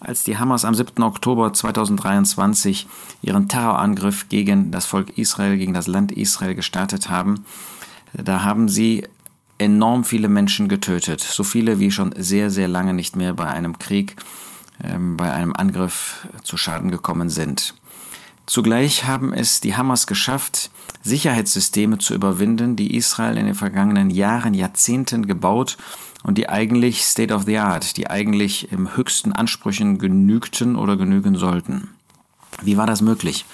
als die Hamas am 7. Oktober 2023 ihren Terrorangriff gegen das Volk Israel, gegen das Land Israel gestartet haben, da haben sie enorm viele Menschen getötet. So viele wie schon sehr, sehr lange nicht mehr bei einem Krieg, ähm, bei einem Angriff zu Schaden gekommen sind. Zugleich haben es die Hamas geschafft, Sicherheitssysteme zu überwinden, die Israel in den vergangenen Jahren, Jahrzehnten gebaut und die eigentlich State of the Art, die eigentlich im höchsten Ansprüchen genügten oder genügen sollten. Wie war das möglich?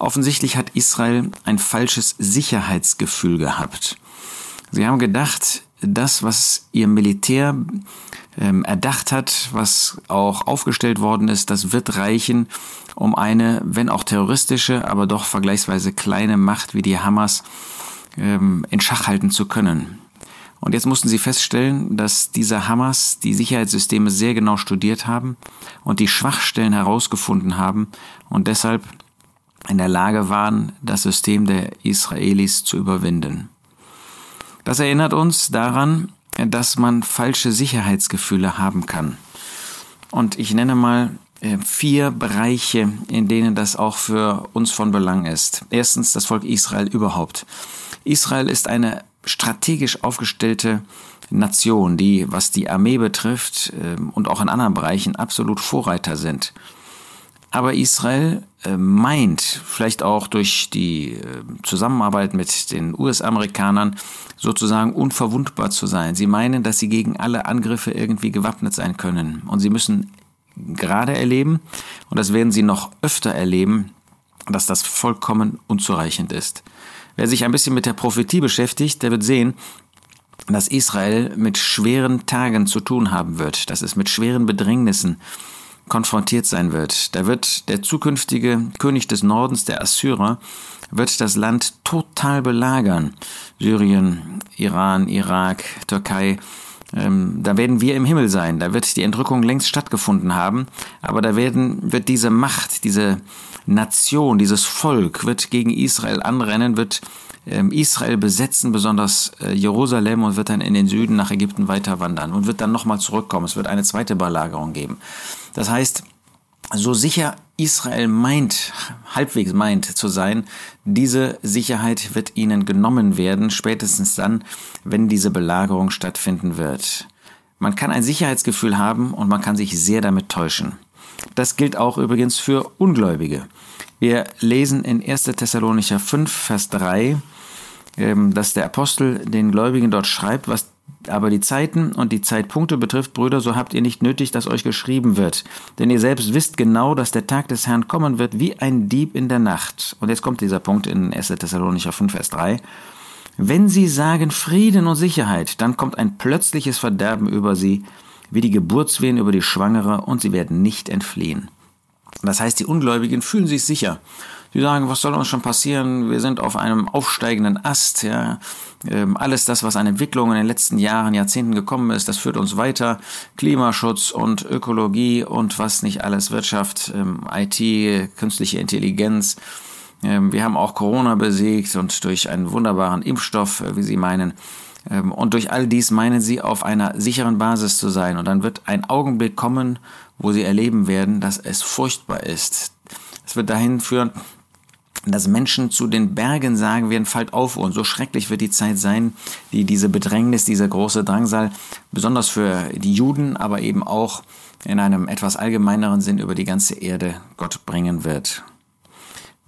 Offensichtlich hat Israel ein falsches Sicherheitsgefühl gehabt. Sie haben gedacht, das, was ihr Militär ähm, erdacht hat, was auch aufgestellt worden ist, das wird reichen, um eine, wenn auch terroristische, aber doch vergleichsweise kleine Macht wie die Hamas ähm, in Schach halten zu können. Und jetzt mussten sie feststellen, dass diese Hamas die Sicherheitssysteme sehr genau studiert haben und die Schwachstellen herausgefunden haben und deshalb in der Lage waren, das System der Israelis zu überwinden. Das erinnert uns daran, dass man falsche Sicherheitsgefühle haben kann. Und ich nenne mal äh, vier Bereiche, in denen das auch für uns von Belang ist. Erstens das Volk Israel überhaupt. Israel ist eine strategisch aufgestellte Nation, die, was die Armee betrifft ähm, und auch in anderen Bereichen absolut Vorreiter sind. Aber Israel äh, meint, vielleicht auch durch die äh, Zusammenarbeit mit den US-Amerikanern, sozusagen unverwundbar zu sein. Sie meinen, dass sie gegen alle Angriffe irgendwie gewappnet sein können. Und sie müssen gerade erleben, und das werden sie noch öfter erleben, dass das vollkommen unzureichend ist. Wer sich ein bisschen mit der Prophetie beschäftigt, der wird sehen, dass Israel mit schweren Tagen zu tun haben wird, dass es mit schweren Bedrängnissen konfrontiert sein wird. Da wird der zukünftige König des Nordens, der Assyrer, wird das Land total belagern. Syrien, Iran, Irak, Türkei. Ähm, da werden wir im Himmel sein. Da wird die Entrückung längst stattgefunden haben. Aber da werden, wird diese Macht, diese Nation, dieses Volk wird gegen Israel anrennen, wird Israel besetzen, besonders äh, Jerusalem und wird dann in den Süden nach Ägypten weiter wandern und wird dann nochmal zurückkommen. Es wird eine zweite Belagerung geben. Das heißt, so sicher Israel meint, halbwegs meint zu sein, diese Sicherheit wird ihnen genommen werden, spätestens dann, wenn diese Belagerung stattfinden wird. Man kann ein Sicherheitsgefühl haben und man kann sich sehr damit täuschen. Das gilt auch übrigens für Ungläubige. Wir lesen in 1. Thessalonicher 5, Vers 3, ähm, dass der Apostel den Gläubigen dort schreibt, was aber die Zeiten und die Zeitpunkte betrifft, Brüder, so habt ihr nicht nötig, dass euch geschrieben wird. Denn ihr selbst wisst genau, dass der Tag des Herrn kommen wird wie ein Dieb in der Nacht. Und jetzt kommt dieser Punkt in 1. Thessalonicher 5, Vers 3. Wenn sie sagen Frieden und Sicherheit, dann kommt ein plötzliches Verderben über sie, wie die Geburtswehen über die Schwangere, und sie werden nicht entfliehen. Das heißt, die Ungläubigen fühlen sich sicher. Sie sagen, was soll uns schon passieren? Wir sind auf einem aufsteigenden Ast. Ja. Ähm, alles das, was an Entwicklung in den letzten Jahren, Jahrzehnten gekommen ist, das führt uns weiter. Klimaschutz und Ökologie und was nicht alles, Wirtschaft, ähm, IT, künstliche Intelligenz. Ähm, wir haben auch Corona besiegt und durch einen wunderbaren Impfstoff, äh, wie Sie meinen, und durch all dies meinen sie, auf einer sicheren Basis zu sein. Und dann wird ein Augenblick kommen, wo sie erleben werden, dass es furchtbar ist. Es wird dahin führen, dass Menschen zu den Bergen sagen werden, fallt auf und so schrecklich wird die Zeit sein, die diese Bedrängnis, dieser große Drangsal, besonders für die Juden, aber eben auch in einem etwas allgemeineren Sinn über die ganze Erde Gott bringen wird.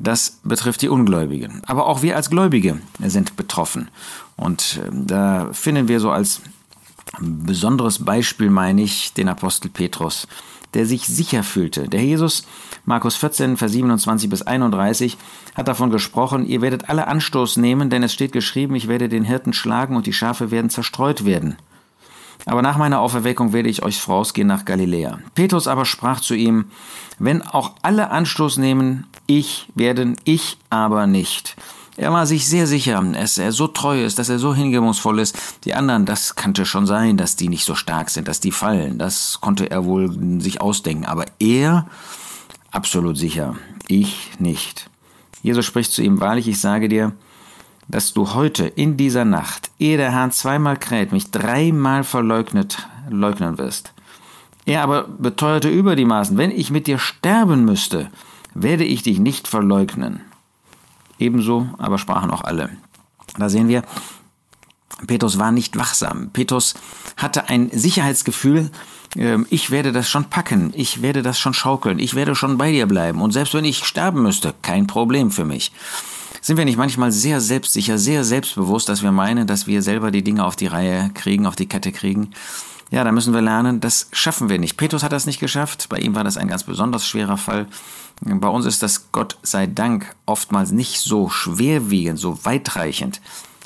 Das betrifft die Ungläubigen. Aber auch wir als Gläubige sind betroffen. Und ähm, da finden wir so als besonderes Beispiel, meine ich, den Apostel Petrus, der sich sicher fühlte. Der Jesus, Markus 14, Vers 27 bis 31, hat davon gesprochen, ihr werdet alle Anstoß nehmen, denn es steht geschrieben, ich werde den Hirten schlagen und die Schafe werden zerstreut werden. Aber nach meiner Auferweckung werde ich euch vorausgehen nach Galiläa. Petrus aber sprach zu ihm, wenn auch alle Anstoß nehmen, ich werden, ich aber nicht. Er war sich sehr sicher, dass er so treu ist, dass er so hingebungsvoll ist. Die anderen, das kannte schon sein, dass die nicht so stark sind, dass die fallen. Das konnte er wohl sich ausdenken. Aber er, absolut sicher, ich nicht. Jesus spricht zu ihm, wahrlich, ich sage dir, dass du heute in dieser Nacht, ehe der Herr zweimal kräht, mich dreimal verleugnet, leugnen wirst. Er aber beteuerte über die Maßen, wenn ich mit dir sterben müsste, werde ich dich nicht verleugnen. Ebenso aber sprachen auch alle. Da sehen wir, Petrus war nicht wachsam. Petrus hatte ein Sicherheitsgefühl, ähm, ich werde das schon packen, ich werde das schon schaukeln, ich werde schon bei dir bleiben und selbst wenn ich sterben müsste, kein Problem für mich. Sind wir nicht manchmal sehr selbstsicher, sehr selbstbewusst, dass wir meinen, dass wir selber die Dinge auf die Reihe kriegen, auf die Kette kriegen? Ja, da müssen wir lernen, das schaffen wir nicht. Petrus hat das nicht geschafft, bei ihm war das ein ganz besonders schwerer Fall. Bei uns ist das Gott sei Dank oftmals nicht so schwerwiegend, so weitreichend.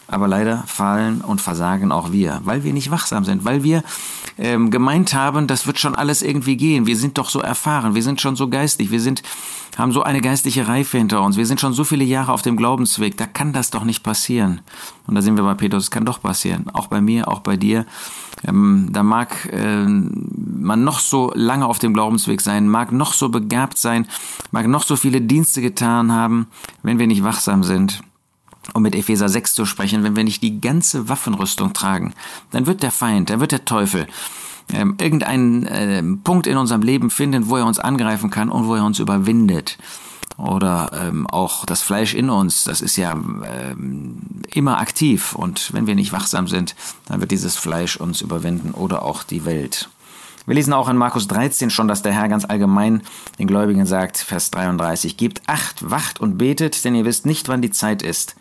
Aber leider fallen und versagen auch wir, weil wir nicht wachsam sind, weil wir ähm, gemeint haben, das wird schon alles irgendwie gehen. Wir sind doch so erfahren, wir sind schon so geistig, wir sind, haben so eine geistliche Reife hinter uns, wir sind schon so viele Jahre auf dem Glaubensweg, da kann das doch nicht passieren. Und da sind wir bei Petrus, es kann doch passieren, auch bei mir, auch bei dir. Ähm, da mag äh, man noch so lange auf dem Glaubensweg sein, mag noch so begabt sein, mag noch so viele Dienste getan haben, wenn wir nicht wachsam sind um mit Epheser 6 zu sprechen, wenn wir nicht die ganze Waffenrüstung tragen, dann wird der Feind, dann wird der Teufel ähm, irgendeinen äh, Punkt in unserem Leben finden, wo er uns angreifen kann und wo er uns überwindet. Oder ähm, auch das Fleisch in uns, das ist ja ähm, immer aktiv und wenn wir nicht wachsam sind, dann wird dieses Fleisch uns überwinden oder auch die Welt. Wir lesen auch in Markus 13 schon, dass der Herr ganz allgemein den Gläubigen sagt, Vers 33, Gebt acht, wacht und betet, denn ihr wisst nicht, wann die Zeit ist.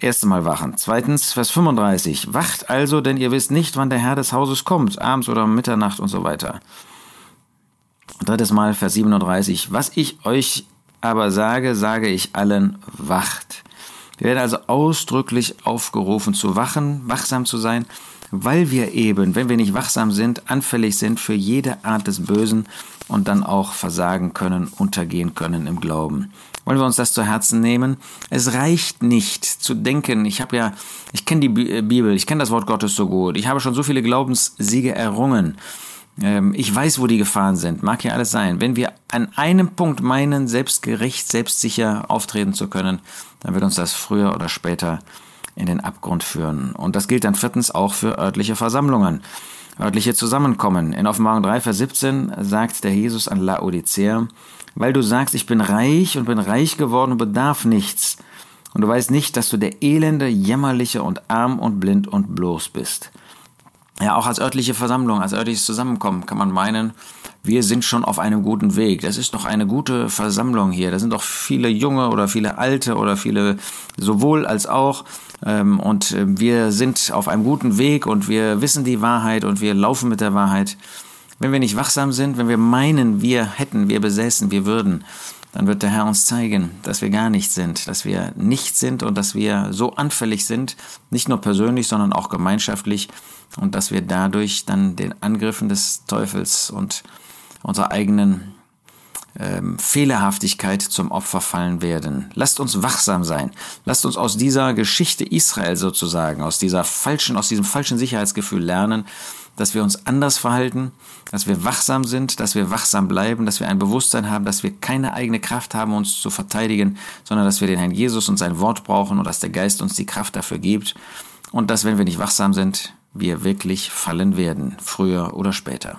Erste Mal wachen. Zweitens, Vers 35. Wacht also, denn ihr wisst nicht, wann der Herr des Hauses kommt, abends oder Mitternacht und so weiter. Drittes Mal, Vers 37. Was ich euch aber sage, sage ich allen, wacht. Wir werden also ausdrücklich aufgerufen zu wachen, wachsam zu sein, weil wir eben, wenn wir nicht wachsam sind, anfällig sind für jede Art des Bösen und dann auch versagen können, untergehen können im Glauben. Wollen wir uns das zu Herzen nehmen? Es reicht nicht zu denken, ich habe ja, ich kenne die äh, Bibel, ich kenne das Wort Gottes so gut, ich habe schon so viele Glaubenssiege errungen. Ähm, ich weiß, wo die Gefahren sind, mag ja alles sein. Wenn wir an einem Punkt meinen, selbstgerecht, selbstsicher auftreten zu können, dann wird uns das früher oder später in den Abgrund führen. Und das gilt dann viertens auch für örtliche Versammlungen, örtliche Zusammenkommen. In Offenbarung 3, Vers 17 sagt der Jesus an Laodicea, weil du sagst, ich bin reich und bin reich geworden und bedarf nichts. Und du weißt nicht, dass du der elende, jämmerliche und arm und blind und bloß bist. Ja, auch als örtliche Versammlung, als örtliches Zusammenkommen kann man meinen, wir sind schon auf einem guten Weg. Das ist doch eine gute Versammlung hier. Da sind doch viele Junge oder viele Alte oder viele sowohl als auch. Ähm, und äh, wir sind auf einem guten Weg und wir wissen die Wahrheit und wir laufen mit der Wahrheit. Wenn wir nicht wachsam sind, wenn wir meinen, wir hätten, wir besäßen, wir würden, dann wird der Herr uns zeigen, dass wir gar nicht sind, dass wir nicht sind und dass wir so anfällig sind, nicht nur persönlich, sondern auch gemeinschaftlich und dass wir dadurch dann den Angriffen des Teufels und unserer eigenen ähm, Fehlerhaftigkeit zum Opfer fallen werden. Lasst uns wachsam sein. Lasst uns aus dieser Geschichte Israel sozusagen, aus dieser falschen, aus diesem falschen Sicherheitsgefühl lernen, dass wir uns anders verhalten, dass wir wachsam sind, dass wir wachsam bleiben, dass wir ein Bewusstsein haben, dass wir keine eigene Kraft haben, uns zu verteidigen, sondern dass wir den Herrn Jesus und sein Wort brauchen und dass der Geist uns die Kraft dafür gibt und dass, wenn wir nicht wachsam sind, wir wirklich fallen werden, früher oder später.